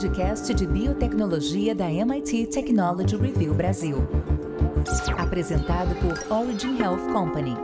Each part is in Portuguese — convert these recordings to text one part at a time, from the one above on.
podcast de biotecnologia da MIT Technology Review Brasil. Apresentado por Origin Health Company.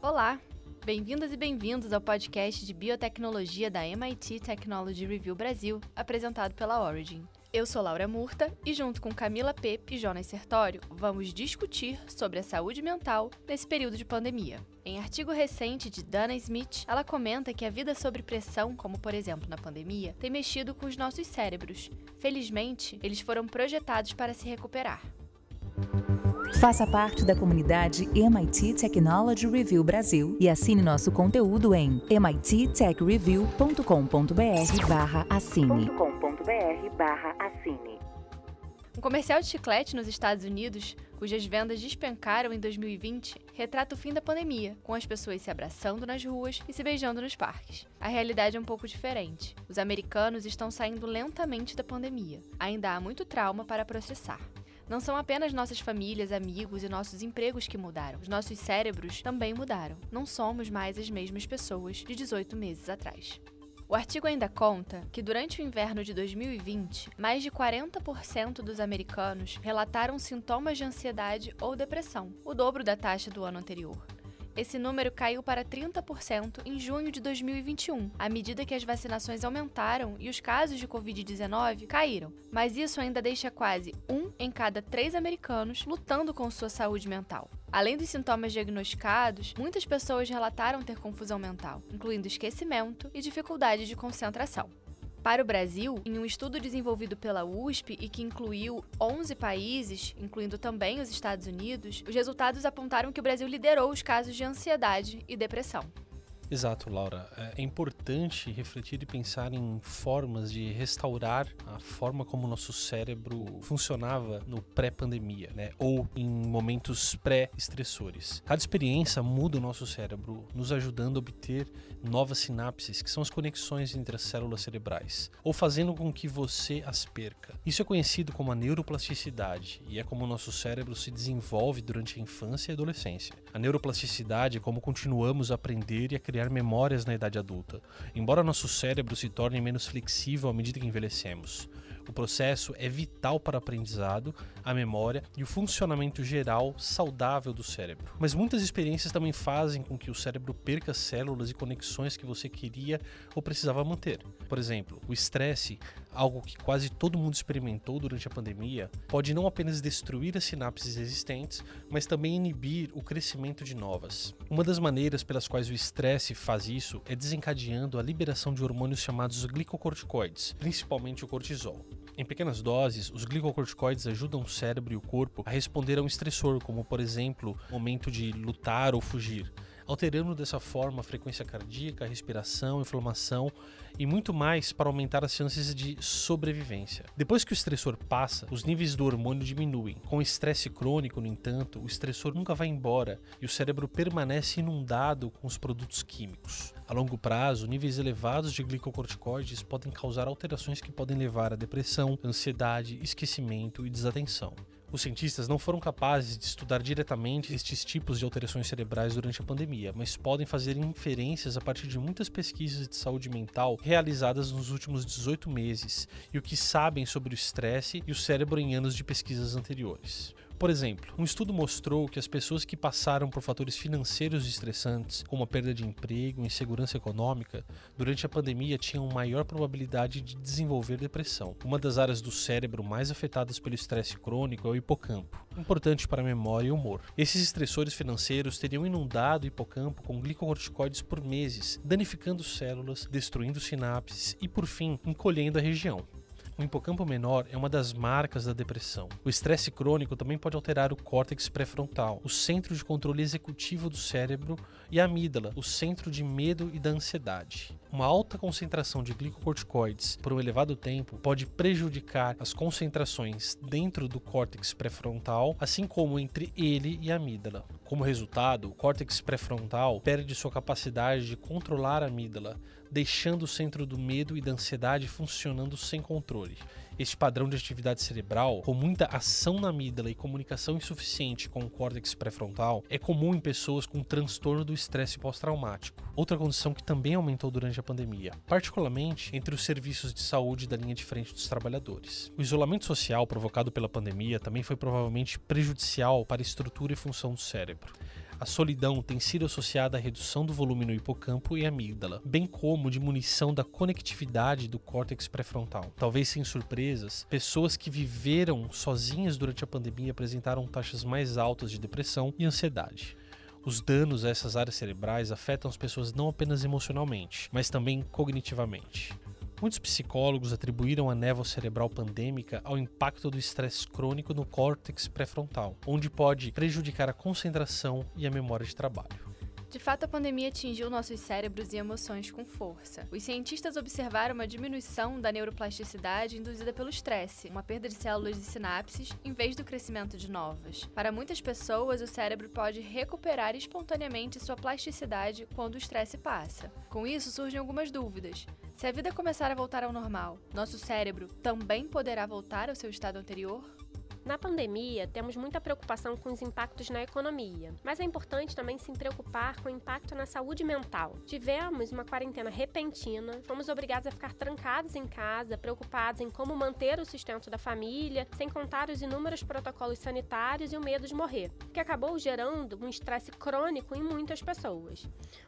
Olá, bem-vindas e bem-vindos ao podcast de biotecnologia da MIT Technology Review Brasil, apresentado pela Origin. Eu sou Laura Murta e, junto com Camila Pepe e Jonas Sertório, vamos discutir sobre a saúde mental nesse período de pandemia. Em artigo recente de Dana Smith, ela comenta que a vida sob pressão, como por exemplo na pandemia, tem mexido com os nossos cérebros. Felizmente, eles foram projetados para se recuperar. Faça parte da comunidade MIT Technology Review Brasil e assine nosso conteúdo em mittechreview.com.br/assine assine. Um comercial de chiclete nos Estados Unidos, cujas vendas despencaram em 2020, retrata o fim da pandemia, com as pessoas se abraçando nas ruas e se beijando nos parques. A realidade é um pouco diferente. Os americanos estão saindo lentamente da pandemia. Ainda há muito trauma para processar. Não são apenas nossas famílias, amigos e nossos empregos que mudaram. Os nossos cérebros também mudaram. Não somos mais as mesmas pessoas de 18 meses atrás. O artigo ainda conta que durante o inverno de 2020, mais de 40% dos americanos relataram sintomas de ansiedade ou depressão, o dobro da taxa do ano anterior. Esse número caiu para 30% em junho de 2021, à medida que as vacinações aumentaram e os casos de Covid-19 caíram. Mas isso ainda deixa quase um em cada três americanos lutando com sua saúde mental. Além dos sintomas diagnosticados, muitas pessoas relataram ter confusão mental, incluindo esquecimento e dificuldade de concentração. Para o Brasil, em um estudo desenvolvido pela USP e que incluiu 11 países, incluindo também os Estados Unidos, os resultados apontaram que o Brasil liderou os casos de ansiedade e depressão. Exato, Laura. É, é importante refletir e pensar em formas de restaurar a forma como o nosso cérebro funcionava no pré-pandemia, né? Ou em momentos pré-estressores. Cada experiência muda o nosso cérebro, nos ajudando a obter novas sinapses, que são as conexões entre as células cerebrais, ou fazendo com que você as perca. Isso é conhecido como a neuroplasticidade e é como o nosso cérebro se desenvolve durante a infância e adolescência. A neuroplasticidade é como continuamos a aprender e a criar criar memórias na idade adulta, embora nosso cérebro se torne menos flexível à medida que envelhecemos. O processo é vital para aprendizado, a memória e o funcionamento geral saudável do cérebro. Mas muitas experiências também fazem com que o cérebro perca células e conexões que você queria ou precisava manter. Por exemplo, o estresse, algo que quase todo mundo experimentou durante a pandemia, pode não apenas destruir as sinapses existentes, mas também inibir o crescimento de novas. Uma das maneiras pelas quais o estresse faz isso é desencadeando a liberação de hormônios chamados glicocorticoides, principalmente o cortisol. Em pequenas doses, os glicocorticoides ajudam o cérebro e o corpo a responder a um estressor, como por exemplo, momento de lutar ou fugir alterando dessa forma a frequência cardíaca, a respiração, a inflamação e muito mais para aumentar as chances de sobrevivência. Depois que o estressor passa, os níveis do hormônio diminuem. Com o estresse crônico, no entanto, o estressor nunca vai embora e o cérebro permanece inundado com os produtos químicos. A longo prazo, níveis elevados de glicocorticoides podem causar alterações que podem levar a depressão, ansiedade, esquecimento e desatenção. Os cientistas não foram capazes de estudar diretamente estes tipos de alterações cerebrais durante a pandemia, mas podem fazer inferências a partir de muitas pesquisas de saúde mental realizadas nos últimos 18 meses e o que sabem sobre o estresse e o cérebro em anos de pesquisas anteriores. Por exemplo, um estudo mostrou que as pessoas que passaram por fatores financeiros estressantes, como a perda de emprego insegurança econômica, durante a pandemia tinham maior probabilidade de desenvolver depressão. Uma das áreas do cérebro mais afetadas pelo estresse crônico é o hipocampo, importante para a memória e humor. Esses estressores financeiros teriam inundado o hipocampo com glicocorticoides por meses, danificando células, destruindo sinapses e, por fim, encolhendo a região. O hipocampo menor é uma das marcas da depressão. O estresse crônico também pode alterar o córtex pré-frontal, o centro de controle executivo do cérebro, e a amígdala, o centro de medo e da ansiedade. Uma alta concentração de glicocorticoides por um elevado tempo pode prejudicar as concentrações dentro do córtex pré-frontal, assim como entre ele e a amígdala. Como resultado, o córtex pré-frontal perde sua capacidade de controlar a amígdala, deixando o centro do medo e da ansiedade funcionando sem controle. Este padrão de atividade cerebral, com muita ação na amígdala e comunicação insuficiente com o córtex pré-frontal, é comum em pessoas com transtorno do estresse pós-traumático, outra condição que também aumentou durante a pandemia, particularmente entre os serviços de saúde da linha de frente dos trabalhadores. O isolamento social provocado pela pandemia também foi provavelmente prejudicial para a estrutura e função do cérebro. A solidão tem sido associada à redução do volume no hipocampo e amígdala, bem como diminuição da conectividade do córtex pré-frontal. Talvez sem surpresas, pessoas que viveram sozinhas durante a pandemia apresentaram taxas mais altas de depressão e ansiedade. Os danos a essas áreas cerebrais afetam as pessoas não apenas emocionalmente, mas também cognitivamente. Muitos psicólogos atribuíram a névoa cerebral pandêmica ao impacto do estresse crônico no córtex pré-frontal, onde pode prejudicar a concentração e a memória de trabalho. De fato, a pandemia atingiu nossos cérebros e emoções com força. Os cientistas observaram uma diminuição da neuroplasticidade induzida pelo estresse, uma perda de células e sinapses, em vez do crescimento de novas. Para muitas pessoas, o cérebro pode recuperar espontaneamente sua plasticidade quando o estresse passa. Com isso, surgem algumas dúvidas. Se a vida começar a voltar ao normal, nosso cérebro também poderá voltar ao seu estado anterior? Na pandemia, temos muita preocupação com os impactos na economia, mas é importante também se preocupar com o impacto na saúde mental. Tivemos uma quarentena repentina, fomos obrigados a ficar trancados em casa, preocupados em como manter o sustento da família, sem contar os inúmeros protocolos sanitários e o medo de morrer, que acabou gerando um estresse crônico em muitas pessoas.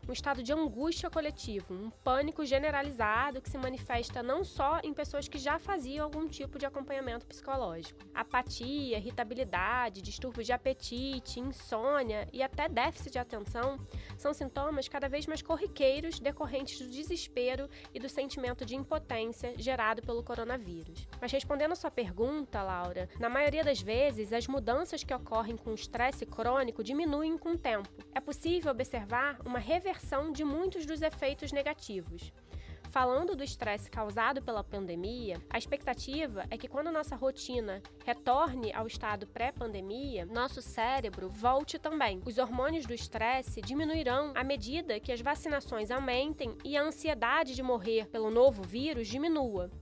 Um estado de angústia coletivo, um pânico generalizado que se manifesta não só em pessoas que já faziam algum tipo de acompanhamento psicológico. Apatia apatia, irritabilidade, distúrbios de apetite, insônia e até déficit de atenção são sintomas cada vez mais corriqueiros decorrentes do desespero e do sentimento de impotência gerado pelo coronavírus. Mas respondendo a sua pergunta, Laura, na maioria das vezes as mudanças que ocorrem com o estresse crônico diminuem com o tempo. É possível observar uma reversão de muitos dos efeitos negativos. Falando do estresse causado pela pandemia, a expectativa é que quando nossa rotina retorne ao estado pré-pandemia, nosso cérebro volte também. Os hormônios do estresse diminuirão à medida que as vacinações aumentem e a ansiedade de morrer pelo novo vírus diminua.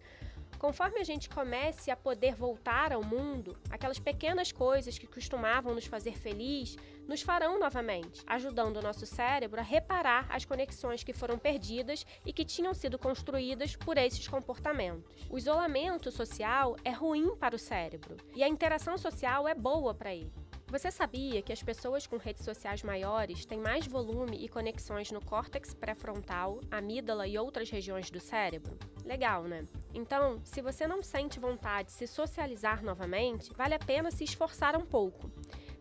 Conforme a gente comece a poder voltar ao mundo, aquelas pequenas coisas que costumavam nos fazer feliz nos farão novamente, ajudando o nosso cérebro a reparar as conexões que foram perdidas e que tinham sido construídas por esses comportamentos. O isolamento social é ruim para o cérebro e a interação social é boa para ele. Você sabia que as pessoas com redes sociais maiores têm mais volume e conexões no córtex pré-frontal, amígdala e outras regiões do cérebro? Legal, né? Então, se você não sente vontade de se socializar novamente, vale a pena se esforçar um pouco.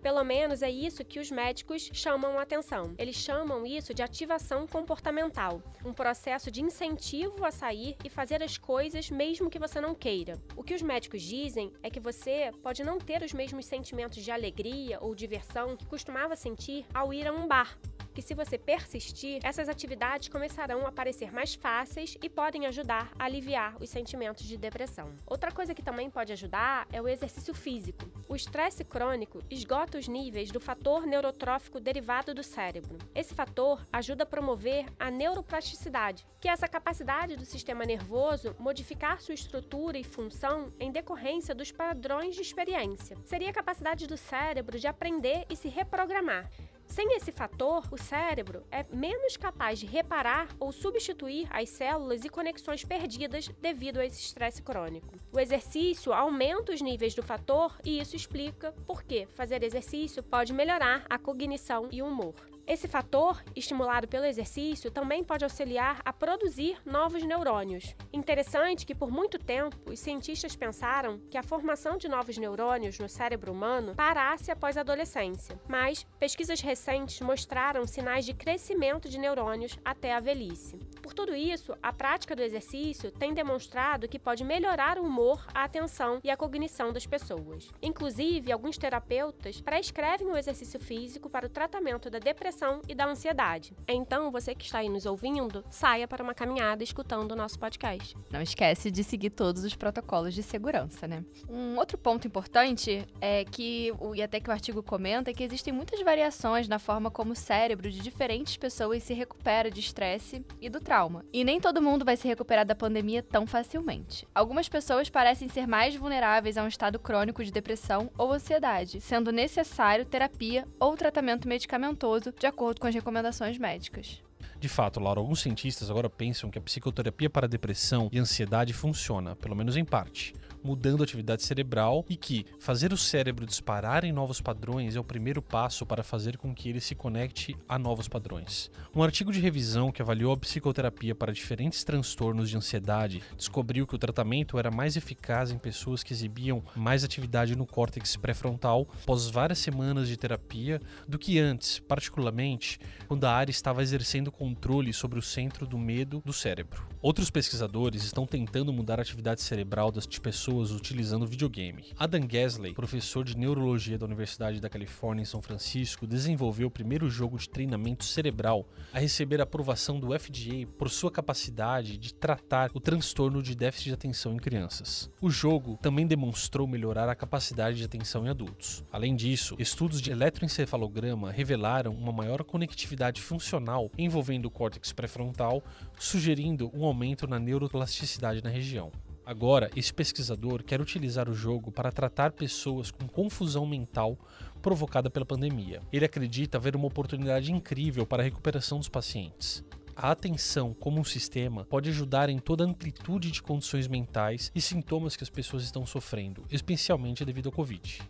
Pelo menos é isso que os médicos chamam a atenção. Eles chamam isso de ativação comportamental, um processo de incentivo a sair e fazer as coisas mesmo que você não queira. O que os médicos dizem é que você pode não ter os mesmos sentimentos de alegria ou diversão que costumava sentir ao ir a um bar, que se você persistir, essas atividades começarão a parecer mais fáceis e podem ajudar a aliviar os sentimentos de depressão. Outra coisa que também pode ajudar é o exercício físico. O estresse crônico esgota os níveis do fator neurotrófico derivado do cérebro. Esse fator ajuda a promover a neuroplasticidade, que é essa capacidade do sistema nervoso modificar sua estrutura e função em decorrência dos padrões de experiência. Seria a capacidade do cérebro de aprender e se reprogramar. Sem esse fator, o cérebro é menos capaz de reparar ou substituir as células e conexões perdidas devido a esse estresse crônico. O exercício aumenta os níveis do fator e isso explica por que fazer exercício pode melhorar a cognição e o humor. Esse fator, estimulado pelo exercício, também pode auxiliar a produzir novos neurônios. Interessante que por muito tempo os cientistas pensaram que a formação de novos neurônios no cérebro humano parasse após a adolescência, mas pesquisas recentes mostraram sinais de crescimento de neurônios até a velhice. Por tudo isso, a prática do exercício tem demonstrado que pode melhorar o humor, a atenção e a cognição das pessoas. Inclusive, alguns terapeutas prescrevem o exercício físico para o tratamento da depressão e da ansiedade. Então, você que está aí nos ouvindo, saia para uma caminhada escutando o nosso podcast. Não esquece de seguir todos os protocolos de segurança, né? Um outro ponto importante é que, e até que o artigo comenta, é que existem muitas variações na forma como o cérebro de diferentes pessoas se recupera de estresse e do trauma. E nem todo mundo vai se recuperar da pandemia tão facilmente. Algumas pessoas parecem ser mais vulneráveis a um estado crônico de depressão ou ansiedade, sendo necessário terapia ou tratamento medicamentoso de acordo com as recomendações médicas. De fato, Laura, alguns cientistas agora pensam que a psicoterapia para depressão e ansiedade funciona, pelo menos em parte mudando a atividade cerebral e que fazer o cérebro disparar em novos padrões é o primeiro passo para fazer com que ele se conecte a novos padrões. Um artigo de revisão que avaliou a psicoterapia para diferentes transtornos de ansiedade descobriu que o tratamento era mais eficaz em pessoas que exibiam mais atividade no córtex pré-frontal após várias semanas de terapia do que antes, particularmente quando a área estava exercendo controle sobre o centro do medo do cérebro. Outros pesquisadores estão tentando mudar a atividade cerebral das pessoas pessoas utilizando videogame. Adam Gasley, professor de neurologia da Universidade da Califórnia em São Francisco, desenvolveu o primeiro jogo de treinamento cerebral a receber a aprovação do FDA por sua capacidade de tratar o transtorno de déficit de atenção em crianças. O jogo também demonstrou melhorar a capacidade de atenção em adultos. Além disso, estudos de eletroencefalograma revelaram uma maior conectividade funcional envolvendo o córtex pré-frontal, sugerindo um aumento na neuroplasticidade na região. Agora, esse pesquisador quer utilizar o jogo para tratar pessoas com confusão mental provocada pela pandemia. Ele acredita haver uma oportunidade incrível para a recuperação dos pacientes. A atenção como um sistema pode ajudar em toda a amplitude de condições mentais e sintomas que as pessoas estão sofrendo, especialmente devido ao Covid.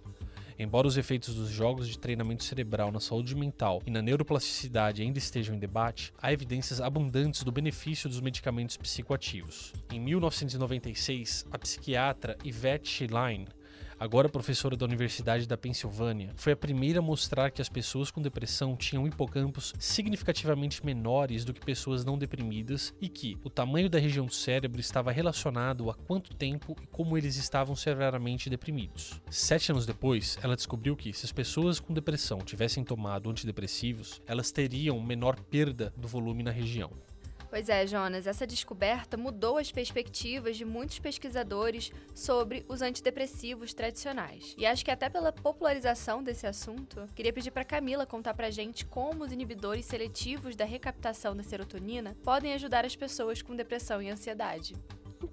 Embora os efeitos dos jogos de treinamento cerebral na saúde mental e na neuroplasticidade ainda estejam em debate, há evidências abundantes do benefício dos medicamentos psicoativos. Em 1996, a psiquiatra Yvette Line agora professora da Universidade da Pensilvânia, foi a primeira a mostrar que as pessoas com depressão tinham hipocampos significativamente menores do que pessoas não deprimidas e que o tamanho da região do cérebro estava relacionado a quanto tempo e como eles estavam severamente deprimidos. Sete anos depois, ela descobriu que se as pessoas com depressão tivessem tomado antidepressivos, elas teriam menor perda do volume na região. Pois é, Jonas, essa descoberta mudou as perspectivas de muitos pesquisadores sobre os antidepressivos tradicionais. E acho que até pela popularização desse assunto, queria pedir para Camila contar pra gente como os inibidores seletivos da recaptação da serotonina podem ajudar as pessoas com depressão e ansiedade.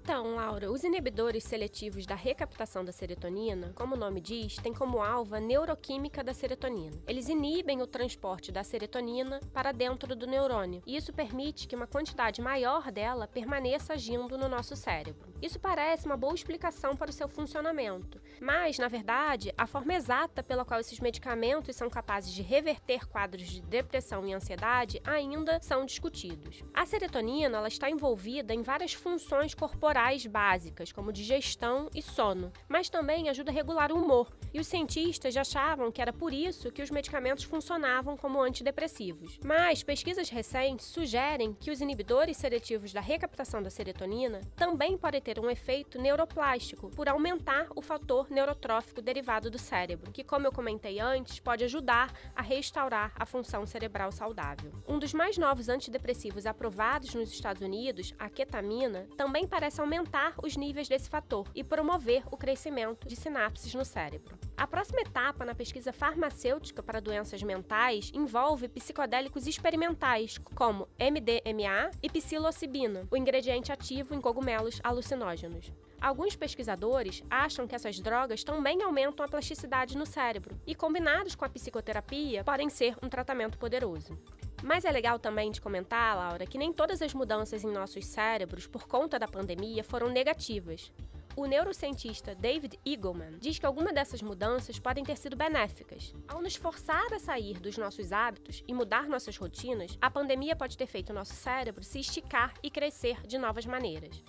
Então, Laura, os inibidores seletivos da recaptação da serotonina, como o nome diz, têm como alvo a neuroquímica da serotonina. Eles inibem o transporte da serotonina para dentro do neurônio, e isso permite que uma quantidade maior dela permaneça agindo no nosso cérebro. Isso parece uma boa explicação para o seu funcionamento, mas, na verdade, a forma exata pela qual esses medicamentos são capazes de reverter quadros de depressão e ansiedade ainda são discutidos. A serotonina ela está envolvida em várias funções corporais básicas, como digestão e sono, mas também ajuda a regular o humor. E os cientistas achavam que era por isso que os medicamentos funcionavam como antidepressivos. Mas pesquisas recentes sugerem que os inibidores seletivos da recaptação da serotonina também podem ter um efeito neuroplástico por aumentar o fator neurotrófico derivado do cérebro, que, como eu comentei antes, pode ajudar a restaurar a função cerebral saudável. Um dos mais novos antidepressivos aprovados nos Estados Unidos, a ketamina, também parece parece aumentar os níveis desse fator e promover o crescimento de sinapses no cérebro. A próxima etapa na pesquisa farmacêutica para doenças mentais envolve psicodélicos experimentais, como MDMA e psilocibina, o ingrediente ativo em cogumelos alucinógenos. Alguns pesquisadores acham que essas drogas também aumentam a plasticidade no cérebro e, combinados com a psicoterapia, podem ser um tratamento poderoso. Mas é legal também de comentar, Laura, que nem todas as mudanças em nossos cérebros por conta da pandemia foram negativas. O neurocientista David Eagleman diz que algumas dessas mudanças podem ter sido benéficas. Ao nos forçar a sair dos nossos hábitos e mudar nossas rotinas, a pandemia pode ter feito nosso cérebro se esticar e crescer de novas maneiras.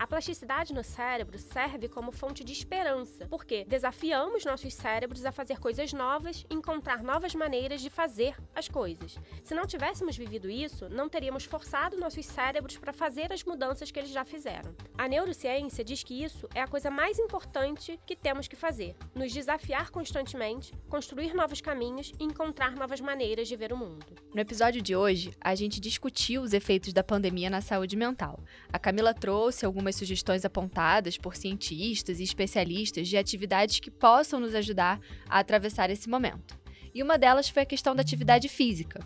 A plasticidade no cérebro serve como fonte de esperança, porque desafiamos nossos cérebros a fazer coisas novas encontrar novas maneiras de fazer as coisas. Se não tivéssemos vivido isso, não teríamos forçado nossos cérebros para fazer as mudanças que eles já fizeram. A neurociência diz que isso é a coisa mais importante que temos que fazer: nos desafiar constantemente, construir novos caminhos e encontrar novas maneiras de ver o mundo. No episódio de hoje, a gente discutiu os efeitos da pandemia na saúde mental. A Camila trouxe algumas algumas sugestões apontadas por cientistas e especialistas de atividades que possam nos ajudar a atravessar esse momento. E uma delas foi a questão da atividade física.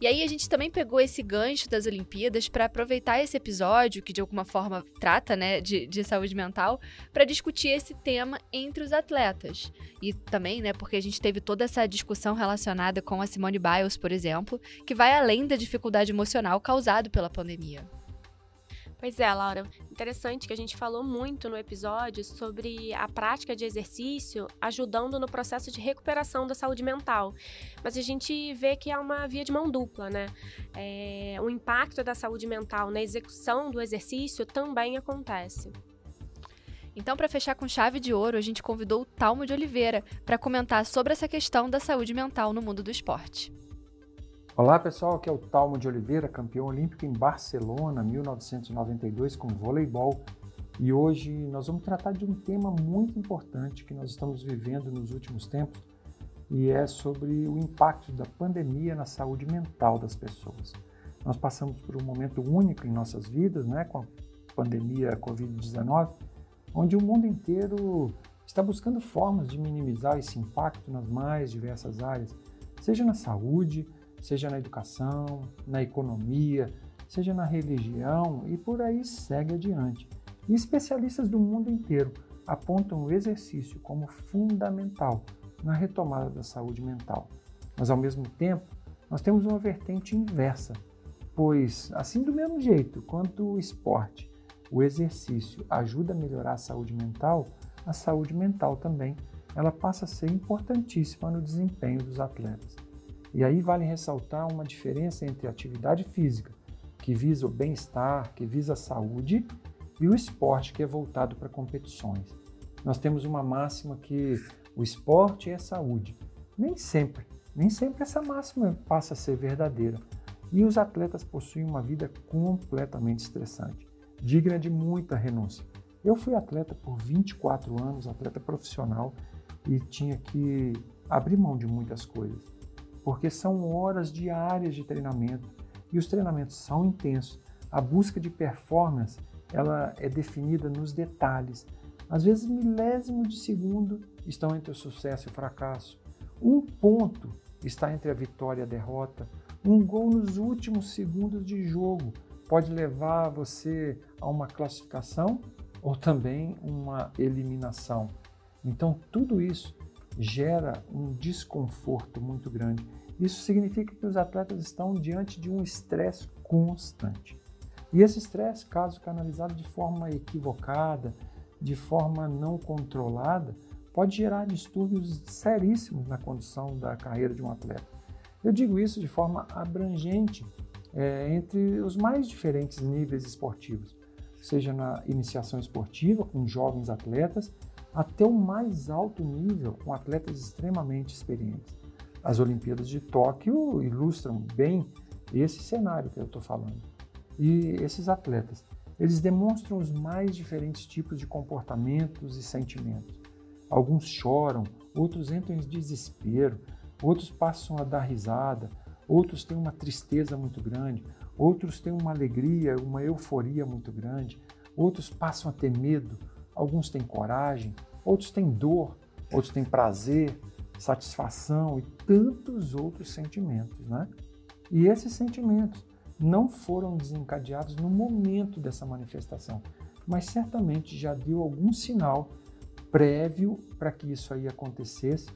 E aí a gente também pegou esse gancho das Olimpíadas para aproveitar esse episódio, que de alguma forma trata né, de, de saúde mental, para discutir esse tema entre os atletas. E também, né, porque a gente teve toda essa discussão relacionada com a Simone Biles, por exemplo, que vai além da dificuldade emocional causada pela pandemia. Pois é, Laura. Interessante que a gente falou muito no episódio sobre a prática de exercício ajudando no processo de recuperação da saúde mental. Mas a gente vê que é uma via de mão dupla, né? É, o impacto da saúde mental na execução do exercício também acontece. Então, para fechar com chave de ouro, a gente convidou o Talmo de Oliveira para comentar sobre essa questão da saúde mental no mundo do esporte. Olá pessoal, aqui é o Talmo de Oliveira, campeão olímpico em Barcelona, 1992, com voleibol. E hoje nós vamos tratar de um tema muito importante que nós estamos vivendo nos últimos tempos e é sobre o impacto da pandemia na saúde mental das pessoas. Nós passamos por um momento único em nossas vidas, né, com a pandemia Covid-19, onde o mundo inteiro está buscando formas de minimizar esse impacto nas mais diversas áreas, seja na saúde, seja na educação, na economia, seja na religião e por aí segue adiante. E especialistas do mundo inteiro apontam o exercício como fundamental na retomada da saúde mental. Mas ao mesmo tempo, nós temos uma vertente inversa, pois assim do mesmo jeito quanto o esporte, o exercício ajuda a melhorar a saúde mental, a saúde mental também, ela passa a ser importantíssima no desempenho dos atletas. E aí vale ressaltar uma diferença entre a atividade física, que visa o bem-estar, que visa a saúde, e o esporte, que é voltado para competições. Nós temos uma máxima que o esporte é saúde. Nem sempre, nem sempre essa máxima passa a ser verdadeira. E os atletas possuem uma vida completamente estressante, digna de muita renúncia. Eu fui atleta por 24 anos, atleta profissional, e tinha que abrir mão de muitas coisas porque são horas diárias de treinamento e os treinamentos são intensos. A busca de performance ela é definida nos detalhes. Às vezes, milésimo de segundo estão entre o sucesso e o fracasso. Um ponto está entre a vitória e a derrota. Um gol nos últimos segundos de jogo pode levar você a uma classificação ou também uma eliminação. Então, tudo isso gera um desconforto muito grande. Isso significa que os atletas estão diante de um estresse constante. E esse estresse, caso canalizado de forma equivocada, de forma não controlada, pode gerar distúrbios seríssimos na condição da carreira de um atleta. Eu digo isso de forma abrangente é, entre os mais diferentes níveis esportivos, seja na iniciação esportiva com jovens atletas, até o mais alto nível com atletas extremamente experientes. As Olimpíadas de Tóquio ilustram bem esse cenário que eu estou falando. E esses atletas, eles demonstram os mais diferentes tipos de comportamentos e sentimentos. Alguns choram, outros entram em desespero, outros passam a dar risada, outros têm uma tristeza muito grande, outros têm uma alegria, uma euforia muito grande, outros passam a ter medo, alguns têm coragem, outros têm dor, outros têm prazer, satisfação e tantos outros sentimentos, né? E esses sentimentos não foram desencadeados no momento dessa manifestação, mas certamente já deu algum sinal prévio para que isso aí acontecesse.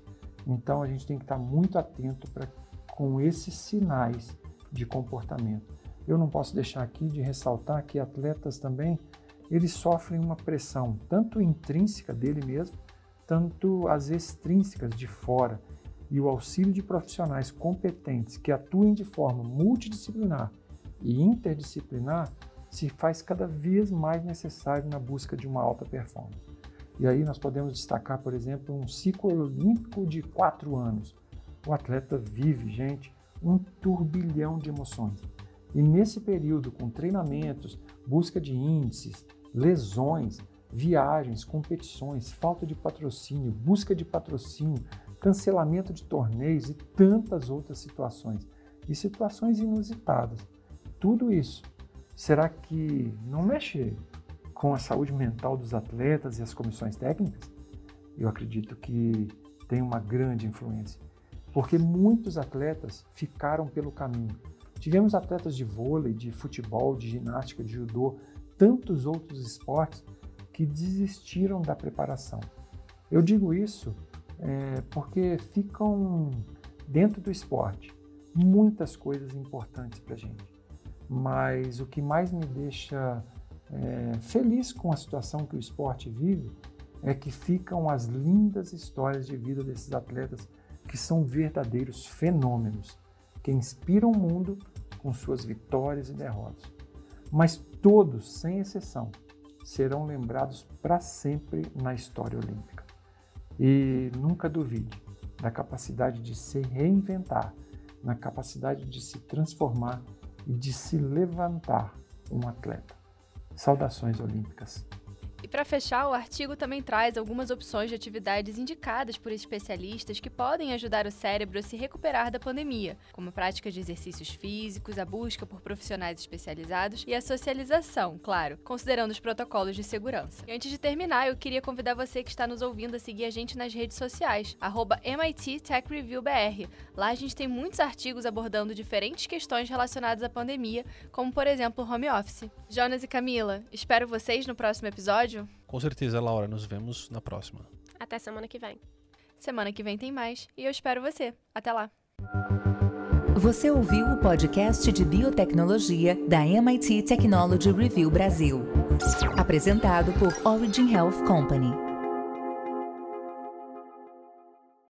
Então a gente tem que estar muito atento para com esses sinais de comportamento. Eu não posso deixar aqui de ressaltar que atletas também eles sofrem uma pressão tanto intrínseca dele mesmo tanto as extrínsecas de fora e o auxílio de profissionais competentes que atuem de forma multidisciplinar e interdisciplinar se faz cada vez mais necessário na busca de uma alta performance. E aí nós podemos destacar, por exemplo, um ciclo olímpico de quatro anos. O atleta vive, gente, um turbilhão de emoções. E nesse período, com treinamentos, busca de índices, lesões, viagens, competições, falta de patrocínio, busca de patrocínio, cancelamento de torneios e tantas outras situações, e situações inusitadas. Tudo isso, será que não mexe com a saúde mental dos atletas e as comissões técnicas? Eu acredito que tem uma grande influência, porque muitos atletas ficaram pelo caminho Tivemos atletas de vôlei, de futebol, de ginástica, de judô, tantos outros esportes que desistiram da preparação. Eu digo isso é, porque ficam dentro do esporte muitas coisas importantes para a gente. Mas o que mais me deixa é, feliz com a situação que o esporte vive é que ficam as lindas histórias de vida desses atletas que são verdadeiros fenômenos, que inspiram o mundo com suas vitórias e derrotas. Mas todos, sem exceção, serão lembrados para sempre na história olímpica. E nunca duvide da capacidade de se reinventar, na capacidade de se transformar e de se levantar um atleta. Saudações olímpicas. Para fechar, o artigo também traz algumas opções de atividades indicadas por especialistas que podem ajudar o cérebro a se recuperar da pandemia, como a prática de exercícios físicos, a busca por profissionais especializados e a socialização, claro, considerando os protocolos de segurança. E antes de terminar, eu queria convidar você que está nos ouvindo a seguir a gente nas redes sociais, MIT Tech Review BR. Lá a gente tem muitos artigos abordando diferentes questões relacionadas à pandemia, como por exemplo o home office. Jonas e Camila, espero vocês no próximo episódio Com certeza, Laura. Nos vemos na próxima. Até semana que vem. Semana que vem tem mais e eu espero você. Até lá. Você ouviu o podcast de biotecnologia da MIT Technology Review Brasil. Apresentado por Origin Health Company.